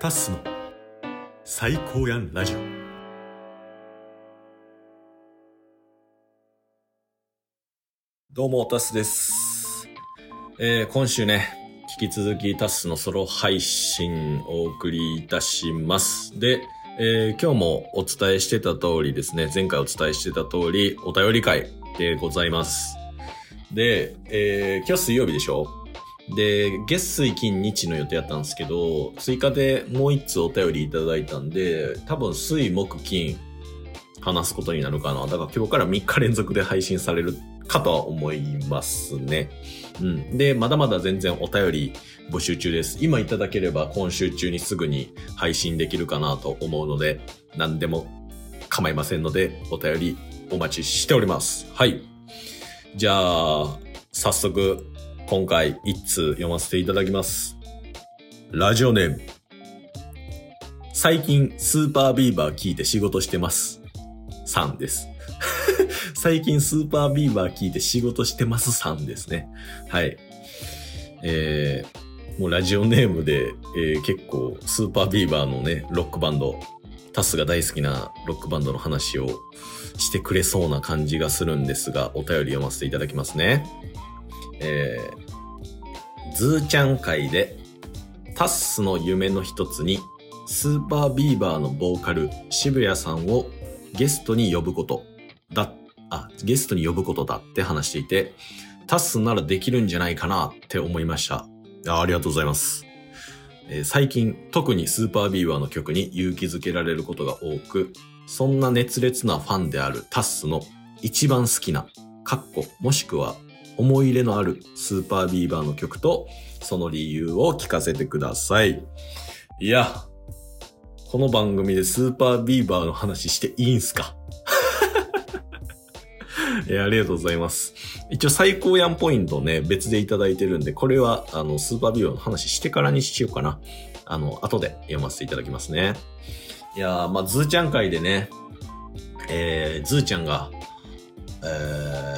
タッスの最高やんラジオ。どうもタスです、えー今週ね引き続きタッスのソロ配信をお送りいたします。で、えー今日もお伝えしてた通りですね前回お伝えしてた通りお便り会でございます。で、えー今日水曜日でしょ？で、月水金日の予定やったんですけど、追加でもう一つお便りいただいたんで、多分水木金話すことになるかな。だから今日から3日連続で配信されるかとは思いますね。うん。で、まだまだ全然お便り募集中です。今いただければ今週中にすぐに配信できるかなと思うので、何でも構いませんので、お便りお待ちしております。はい。じゃあ、早速、今回一通読ませていただきます。ラジオネーム。最近スーパービーバー聞いて仕事してます。さんです。最近スーパービーバー聞いて仕事してますさんですね。はい。えー、もうラジオネームで、えー結構スーパービーバーのね、ロックバンド、タスが大好きなロックバンドの話をしてくれそうな感じがするんですが、お便り読ませていただきますね。えー、ズーちゃん会で、タッスの夢の一つに、 SUPER BEAVER のボーカル、渋谷さんをゲストに呼ぶことだ、あ、ゲストに呼ぶことだって話していて、タッスならできるんじゃないかなって思いました。あありがとうございます。えー最近、特に SUPER BEAVER の曲に勇気づけられることが多く、そんな熱烈なファンであるタッスの一番好きな、カッコ、もしくは思い入れのあるスーパービーバーの曲と、その理由を聞かせてください。いや、この番組でスーパービーバーの話していいんすか？いや、ありがとうございます。一応最高やんポイントね、別でいただいてるんで、これは、あの、スーパービーバーの話してからにしようかな。あの、後で読ませていただきますね。いやー、まあ、ズーちゃん会でね、えー、ズーちゃんが、え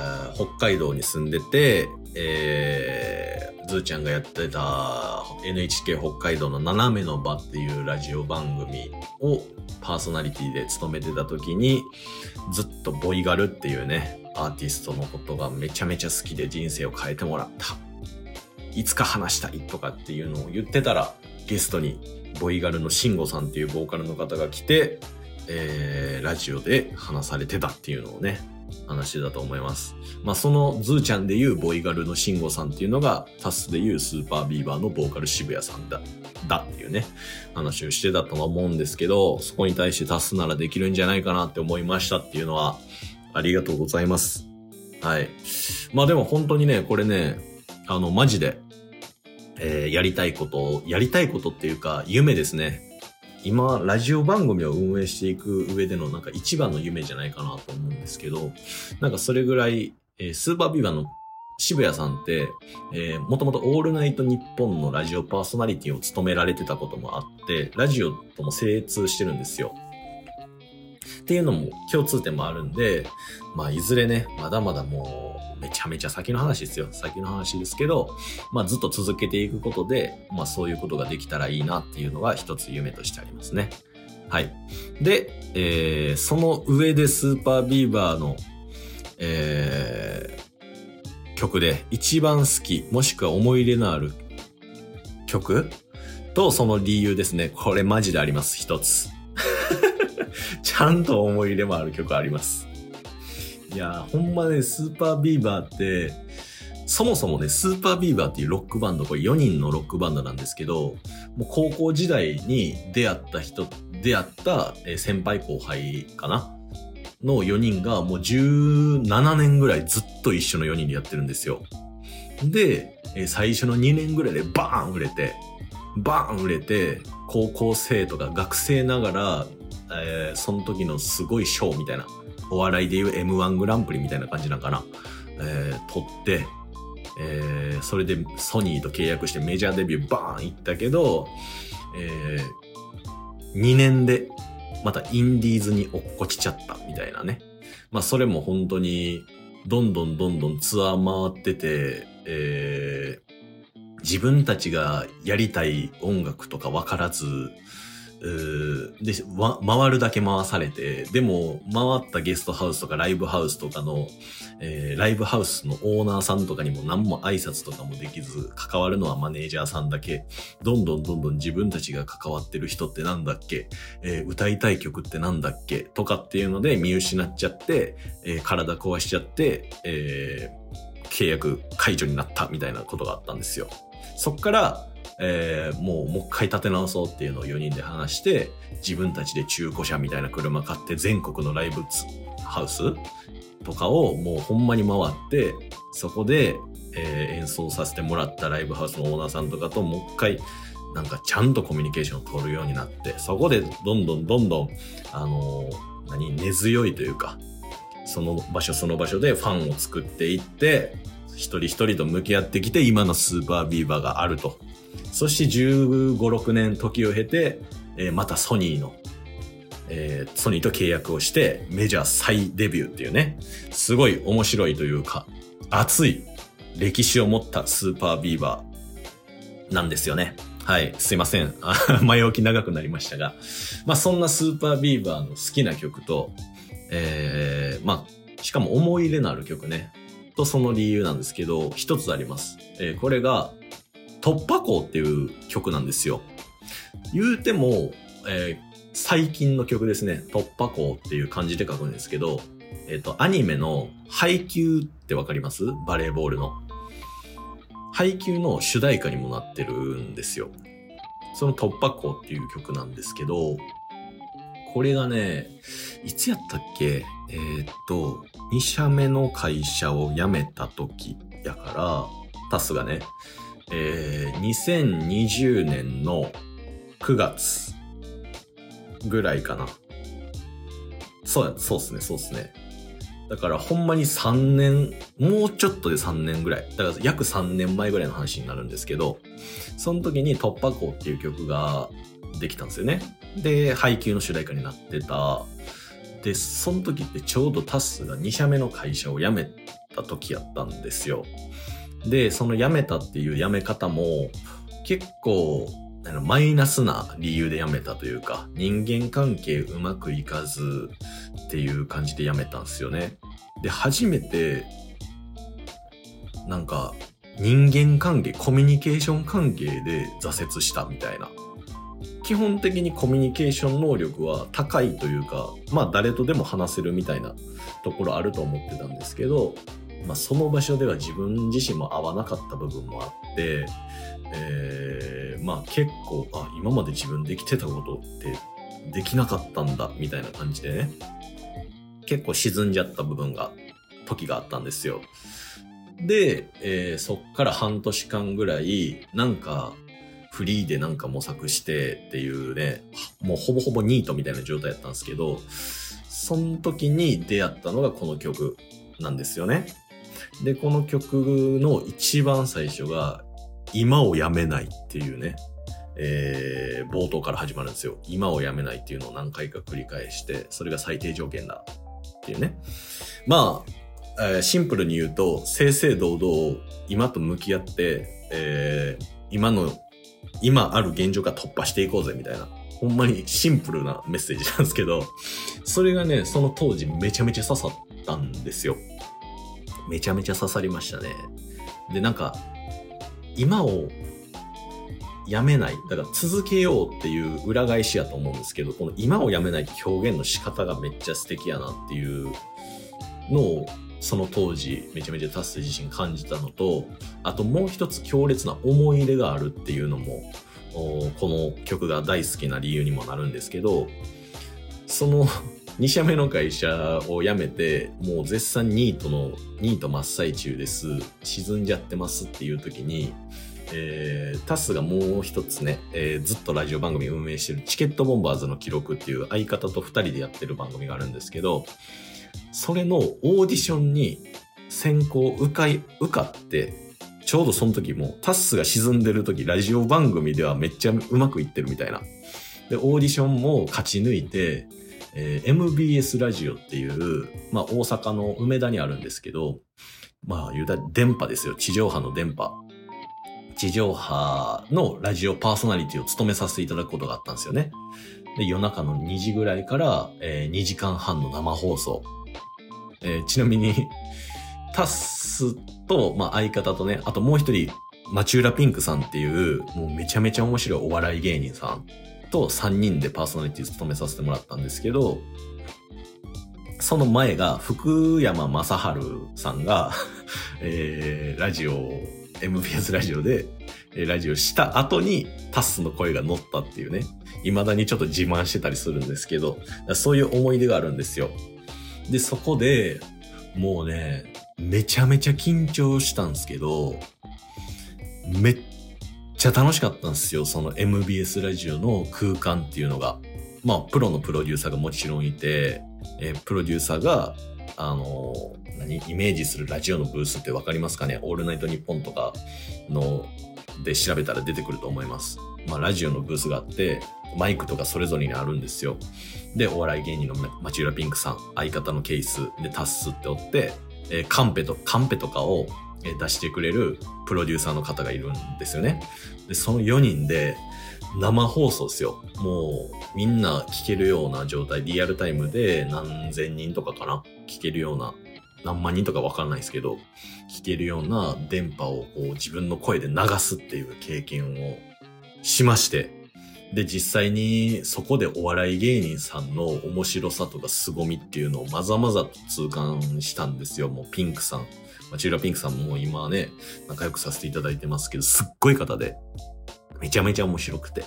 ー北海道に住んでて、えー、ズーちゃんがやってた NHK 北海道の斜めの場っていうラジオ番組をパーソナリティで務めてた時に、ずっとボイガルっていうね、アーティストのことがめちゃめちゃ好きで人生を変えてもらった。いつか話したいとかっていうのを言ってたら、ゲストにボイガルのシンゴさんっていうボーカルの方が来て、えー、ラジオで話されてたっていうのをね、話だと思います。まあ、そのズーちゃんで言うボイガルのシンゴさんっていうのが、タスで言う SUPER BEAVER のボーカル渋谷さんだ、だっていうね、話をしてたとは思うんですけど、そこに対してタスならできるんじゃないかなって思いましたっていうのは、ありがとうございます。はい。まあでも本当にね、これね、あの、マジで、えーやりたいことを、やりたいことっていうか、夢ですね。今、ラジオ番組を運営していく上でのなんか一番の夢じゃないかなと思うんですけど、なんかそれぐらい、えースーパービバの渋谷さんって、えー、もともとオールナイトニッポンのラジオパーソナリティを務められてたこともあって、ラジオとも精通してるんですよ。っていうのも共通点もあるんで、まあ、いずれね、まだまだもう、めちゃめちゃ先の話ですよ。先の話ですけど、まあ、ずっと続けていくことで、まあ、そういうことができたらいいなっていうのが一つ夢としてありますね。はい。で、えー、その上でスーパービーバーの、えー、曲で一番好き、もしくは思い入れのある曲とその理由ですね。これマジであります。一つ。ちゃんと思い入れもある曲あります。いや、ほんまね、スーパービーバーって、そもそもね、スーパービーバーっていうロックバンド、これ4人のロックバンドなんですけど、もう高校時代に出会った人、出会った先輩後輩かな？の4人がもう17年ぐらいずっと一緒の4人でやってるんですよ。で、最初の2年ぐらいでバーン売れて、バーン売れて、高校生とか学生ながら、えーその時のすごい賞みたいな、お笑いでいう M1 グランプリみたいな感じなんかな、えー取って、えーそれでソニーと契約してメジャーデビューバーン行ったけど、え2年でまたインディーズに落っこちちゃったみたいなね。まあそれも本当にどんどんどんどんツアー回ってて、えー自分たちがやりたい音楽とか分からず、で、回るだけ回されて、でも、回ったゲストハウスとかライブハウスとかの、えー、ライブハウスのオーナーさんとかにも何も挨拶とかもできず、関わるのはマネージャーさんだけ、どんどんどんどん自分たちが関わってる人ってなんだっけ、えー、歌いたい曲ってなんだっけ？とかっていうので見失っちゃって、えー、体壊しちゃって、え契約解除になったみたいなことがあったんですよ。そっから、えー、もう、もう一回立て直そうっていうのを4人で話して、自分たちで中古車みたいな車買って全国のライブハウスとかをもうほんまに回って、そこで、えー、演奏させてもらったライブハウスのオーナーさんとかともう一回、なんかちゃんとコミュニケーションを取るようになって、そこでどんどんどんどん、あのー、何、根強いというか、その場所その場所でファンを作っていって、一人一人と向き合ってきて今のスーパービーバーがあると。そして15、6年時を経て、えー、またソニーの、えー、ソニーと契約をしてメジャー再デビューっていうね、すごい面白いというか、熱い歴史を持ったスーパービーバーなんですよね。はい、すいません。前置き長くなりましたが。まあそんなスーパービーバーの好きな曲と、えー、まあ、しかも思い入れのある曲ね。とその理由なんですけど、一つあります。えー、これが、突破口っていう曲なんですよ。言うても、えー、最近の曲ですね。突破口っていう漢字で書くんですけど、えっ、ー、と、アニメの配給ってわかります？バレーボールの。配給の主題歌にもなってるんですよ。その突破口っていう曲なんですけど、これがね、いつやったっけ？えー、っと、2社目の会社を辞めた時やから、タスがね、えー、2020年の9月ぐらいかな。そうや、そうっすね、そうっすね。だからほんまに3年、もうちょっとで3年ぐらい。だから約3年前ぐらいの話になるんですけど、その時に突破口っていう曲ができたんですよね。で、配給の主題歌になってた。で、その時ってちょうどタスが2社目の会社を辞めた時やったんですよ。で、その辞めたっていう辞め方も結構マイナスな理由で辞めたというか、人間関係うまくいかずっていう感じで辞めたんですよね。で、初めて、なんか、人間関係、コミュニケーション関係で挫折したみたいな。基本的にコミュニケーション能力は高いというか、まあ誰とでも話せるみたいなところあると思ってたんですけど、まあ、その場所では自分自身も合わなかった部分もあって、えー、まあ結構、あ、今まで自分できてたことってできなかったんだ、みたいな感じでね、結構沈んじゃった部分が、時があったんですよ。で、えー、そっから半年間ぐらい、なんか、フリーでなんか模索してっていうね、もうほぼほぼニートみたいな状態やったんですけど、その時に出会ったのがこの曲なんですよね。で、この曲の一番最初が、今をやめないっていうね、えー、冒頭から始まるんですよ。今をやめないっていうのを何回か繰り返して、それが最低条件だっていうね。まあ、えー、シンプルに言うと、正々堂々今と向き合って、えー、今の、今ある現状から突破していこうぜみたいな。ほんまにシンプルなメッセージなんですけど、それがね、その当時めちゃめちゃ刺さったんですよ。めちゃめちゃ刺さりましたね。で、なんか、今をやめない。だから続けようっていう裏返しやと思うんですけど、この今をやめない表現の仕方がめっちゃ素敵やなっていうのを、その当時めちゃめちゃ達成自身感じたのと、あともう一つ強烈な思い入れがあるっていうのも、この曲が大好きな理由にもなるんですけど、その2社目の会社を辞めて、もう絶賛ニートの、ニート真っ最中です。沈んじゃってますっていう時に、えー、タスがもう一つね、えー、ずっとラジオ番組運営してるチケットボンバーズの記録っていう相方と2人でやってる番組があるんですけど、それのオーディションに先行受か受かって、ちょうどその時もタスが沈んでる時、ラジオ番組ではめっちゃうまくいってるみたいな。で、オーディションも勝ち抜いて、えー、MBS ラジオっていう、まあ大阪の梅田にあるんですけど、まあ言うたら電波ですよ。地上波の電波。地上波のラジオパーソナリティを務めさせていただくことがあったんですよね。で、夜中の2時ぐらいから、えー、2時間半の生放送。えー、ちなみにタスと、まあ、相方とね、あともう一人、マチューラピンクさんっていう、もうめちゃめちゃ面白いお笑い芸人さんと3人でパーソナリティ務めさせてもらったんですけど、その前が福山雅治さんが えー、ラジオ、MBS ラジオで、ラジオした後にタスの声が乗ったっていうね、未だにちょっと自慢してたりするんですけど、そういう思い出があるんですよ。で、そこで、もうね、めちゃめちゃ緊張したんですけど、めっちゃ楽しかったんですよ。その MBS ラジオの空間っていうのが。まあ、プロのプロデューサーがもちろんいて、え、プロデューサーが、あの、何、イメージするラジオのブースってわかりますかね？オールナイトニッポンとかの、で調べたら出てくると思います。まあ、ラジオのブースがあって、マイクとかそれぞれにあるんですよ。で、お笑い芸人の町浦ピンクさん、相方のケースでタッスっておって、え、カンペと、カンペとかを出してくれるプロデューサーの方がいるんですよね。で、その4人で生放送ですよ。もうみんな聞けるような状態、リアルタイムで何千人とかかな聞けるような、何万人とかわかんないですけど、聞けるような電波をこう自分の声で流すっていう経験をしまして、で、実際にそこでお笑い芸人さんの面白さとか凄みっていうのをまざまざと痛感したんですよ。もうピンクさん。ま、チューラピンクさんも今ね、仲良くさせていただいてますけど、すっごい方で、めちゃめちゃ面白くて。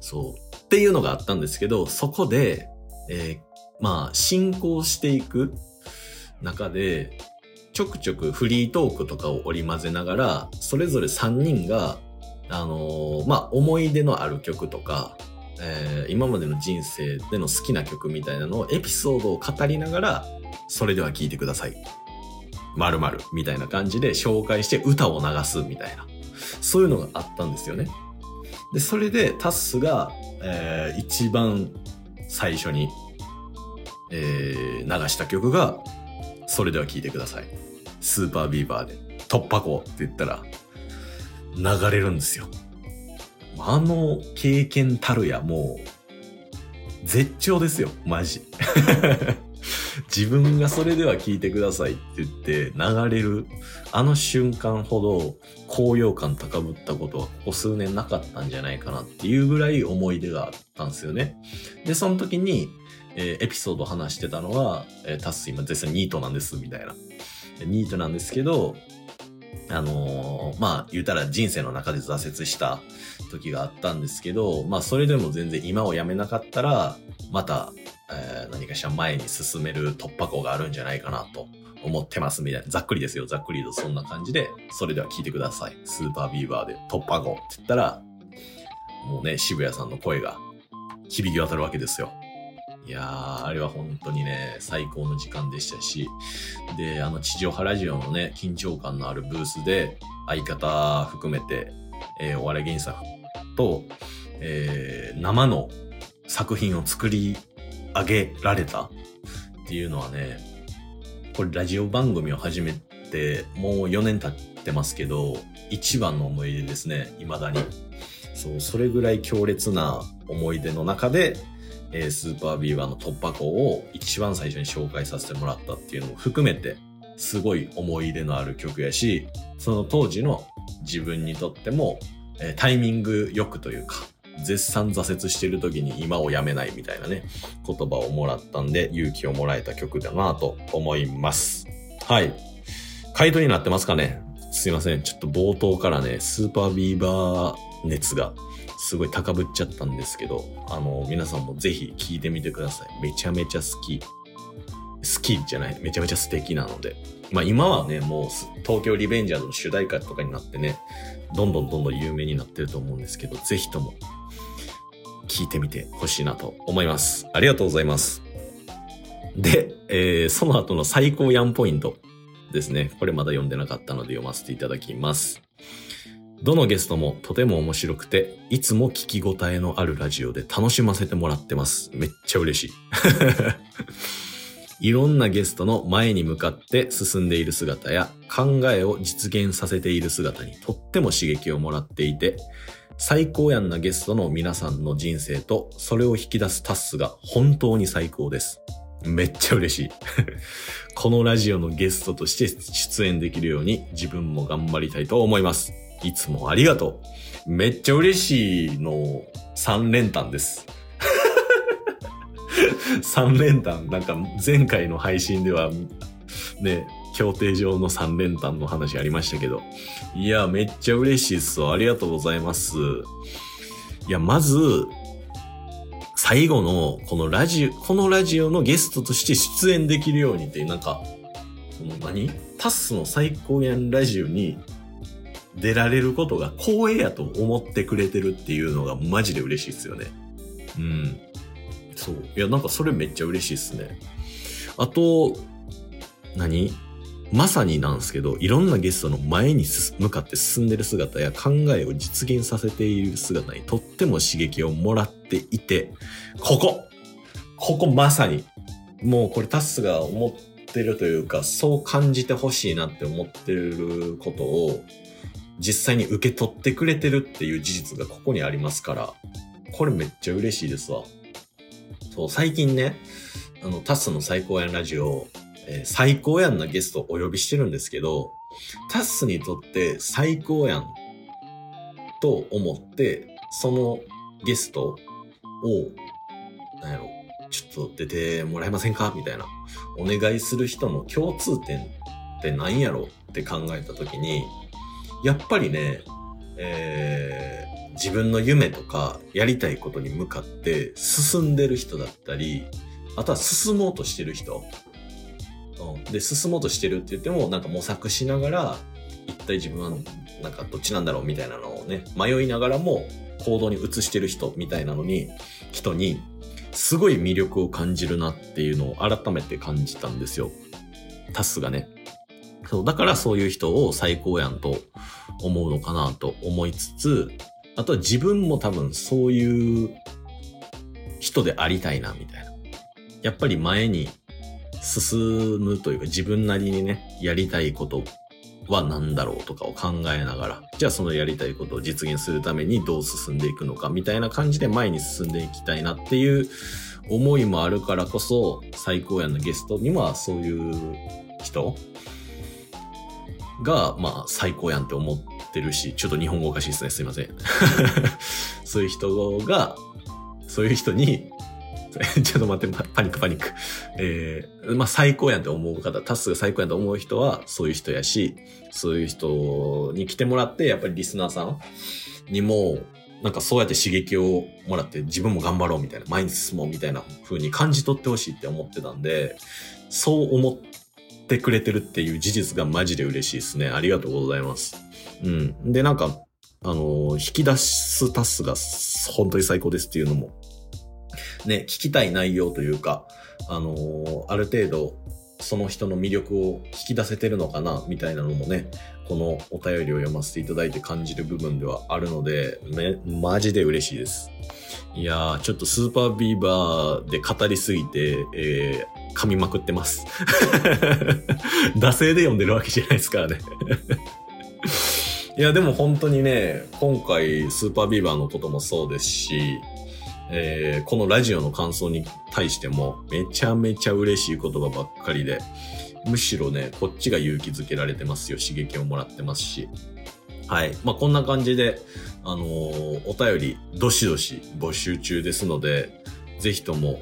そう。っていうのがあったんですけど、そこで、えー、まあ、進行していく中で、ちょくちょくフリートークとかを織り交ぜながら、それぞれ3人があの、まあ、思い出のある曲とか、えー、今までの人生での好きな曲みたいなのをエピソードを語りながら、それでは聴いてください。〇〇みたいな感じで紹介して歌を流すみたいな。そういうのがあったんですよね。で、それでタッスが、えー、一番最初に、えー、流した曲が、それでは聴いてください。スーパービーバーで突破口って言ったら、流れるんですよ。あの経験たるやもう、絶頂ですよ、マジ。自分がそれでは聞いてくださいって言って流れるあの瞬間ほど高揚感高ぶったことはここ数年なかったんじゃないかなっていうぐらい思い出があったんですよね。で、その時に、えー、エピソードを話してたのは、えー、タス今絶賛ニートなんですみたいな。ニートなんですけど、あのー、まあ、言うたら人生の中で挫折した時があったんですけど、まあ、それでも全然今をやめなかったら、また、えー、何かしら前に進める突破口があるんじゃないかなと思ってますみたいな。ざっくりですよ、ざっくりとそんな感じで、それでは聞いてください。スーパービーバーで突破口って言ったら、もうね、渋谷さんの声が響き渡るわけですよ。いやー、あれは本当にね、最高の時間でしたし、で、あの地上波ラジオのね、緊張感のあるブースで、相方含めて、えー、お笑い芸人さんと、えー、生の作品を作り上げられたっていうのはね、これラジオ番組を始めて、もう4年経ってますけど、一番の思い出ですね、未だに。そう、それぐらい強烈な思い出の中で、えー、スーパービーバーの突破口を一番最初に紹介させてもらったっていうのも含めて、すごい思い入れのある曲やし、その当時の自分にとっても、えー、タイミングよくというか、絶賛挫折してる時に今をやめないみたいなね、言葉をもらったんで勇気をもらえた曲だなと思います。はい。回答になってますかね？すいません。ちょっと冒頭からね、スーパービーバー熱がすごい高ぶっちゃったんですけど、あの、皆さんもぜひ聴いてみてください。めちゃめちゃ好き。好きじゃない、めちゃめちゃ素敵なので。まあ今はね、もう東京リベンジャーズの主題歌とかになってね、どんどんどんどん有名になってると思うんですけど、ぜひとも聴いてみてほしいなと思います。ありがとうございます。で、えー、その後の最高ヤンポイントですね。これまだ読んでなかったので読ませていただきます。どのゲストもとても面白くて、いつも聞き応えのあるラジオで楽しませてもらってます。めっちゃ嬉しい。いろんなゲストの前に向かって進んでいる姿や考えを実現させている姿にとっても刺激をもらっていて、最高やんなゲストの皆さんの人生とそれを引き出すタスが本当に最高です。めっちゃ嬉しい。このラジオのゲストとして出演できるように自分も頑張りたいと思います。いつもありがとう。めっちゃ嬉しいの3連単です。3連単、なんか前回の配信ではね、協定上の3連単の話ありましたけど。いや、めっちゃ嬉しいっすわ。ありがとうございます。いや、まず、最後の、このラジオ、このラジオのゲストとして出演できるようにって、なんか、この何？タッスの最高やんラジオに出られることが光栄やと思ってくれてるっていうのがマジで嬉しいっすよね。うん。そう。いや、なんかそれめっちゃ嬉しいっすね。あと、何？まさになんですけど、いろんなゲストの前に向かって進んでる姿や考えを実現させている姿にとっても刺激をもらっていて、ここここまさに、もうこれタスが思ってるというか、そう感じてほしいなって思ってることを、実際に受け取ってくれてるっていう事実がここにありますから、これめっちゃ嬉しいですわ。そう、最近ね、あの、タスの最高やんラジオ、えー最高やんなゲストをお呼びしてるんですけど、タスにとって最高やんと思って、そのゲストを、なんやろ、ちょっと出てもらえませんか？みたいな。お願いする人の共通点って何やろって考えたときに、やっぱりね、えー自分の夢とかやりたいことに向かって進んでる人だったり、あとは進もうとしてる人。うんで、進もうとしてるって言っても、なんか模索しながら、一体自分は、なんかどっちなんだろうみたいなのをね、迷いながらも行動に移してる人みたいなのに、人に、すごい魅力を感じるなっていうのを改めて感じたんですよ。タスがね。そう、だからそういう人を最高やんと思うのかなと思いつつ、あとは自分も多分そういう人でありたいなみたいな。やっぱり前に進むというか自分なりにね、やりたいことは何だろうとかを考えながら、じゃあそのやりたいことを実現するためにどう進んでいくのかみたいな感じで前に進んでいきたいなっていう思いもあるからこそ、最高やんのゲストにはそういう人が、まあ最高やんって思ってるし、ちょっと日本語おかしいですね。すいません。そういう人が、そういう人に、ちょっと待って、パニックパニック。えー、まあ最高やんって思う方、タスが最高やんと思う人はそういう人やし、そういう人に来てもらって、やっぱりリスナーさんにも、なんかそうやって刺激をもらって自分も頑張ろうみたいな、前に進もうみたいな風に感じ取ってほしいって思ってたんで、そう思ってってくれてるっていう事実がマジで嬉しいですね。ありがとうございます。うん。で、なんか、あのー引き出すタスが本当に最高ですっていうのも、ね、聞きたい内容というか、あのーある程度、その人の魅力を引き出せてるのかな、みたいなのもね、このお便りを読ませていただいて感じる部分ではあるので、め、マジで嬉しいです。いやー、ちょっとスーパービーバーで語りすぎて、えー、噛みまくってます。惰性で読んでるわけじゃないですからね。いや、でも本当にね、今回スーパービーバーのこともそうですし、えーこのラジオの感想に対してもめちゃめちゃ嬉しい言葉ばっかりで、むしろね、こっちが勇気づけられてますよ。刺激をもらってますし。はい。まあ、こんな感じで、あのーお便り、どしどし募集中ですので、ぜひとも、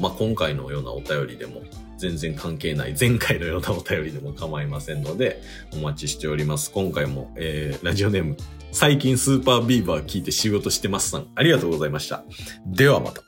まあ、今回のようなお便りでも、全然関係ない前回のようなお便りでも構いませんので、お待ちしております。今回も、えー、ラジオネーム、最近スーパービーバー聞いて仕事してますさん、ありがとうございました。ではまた。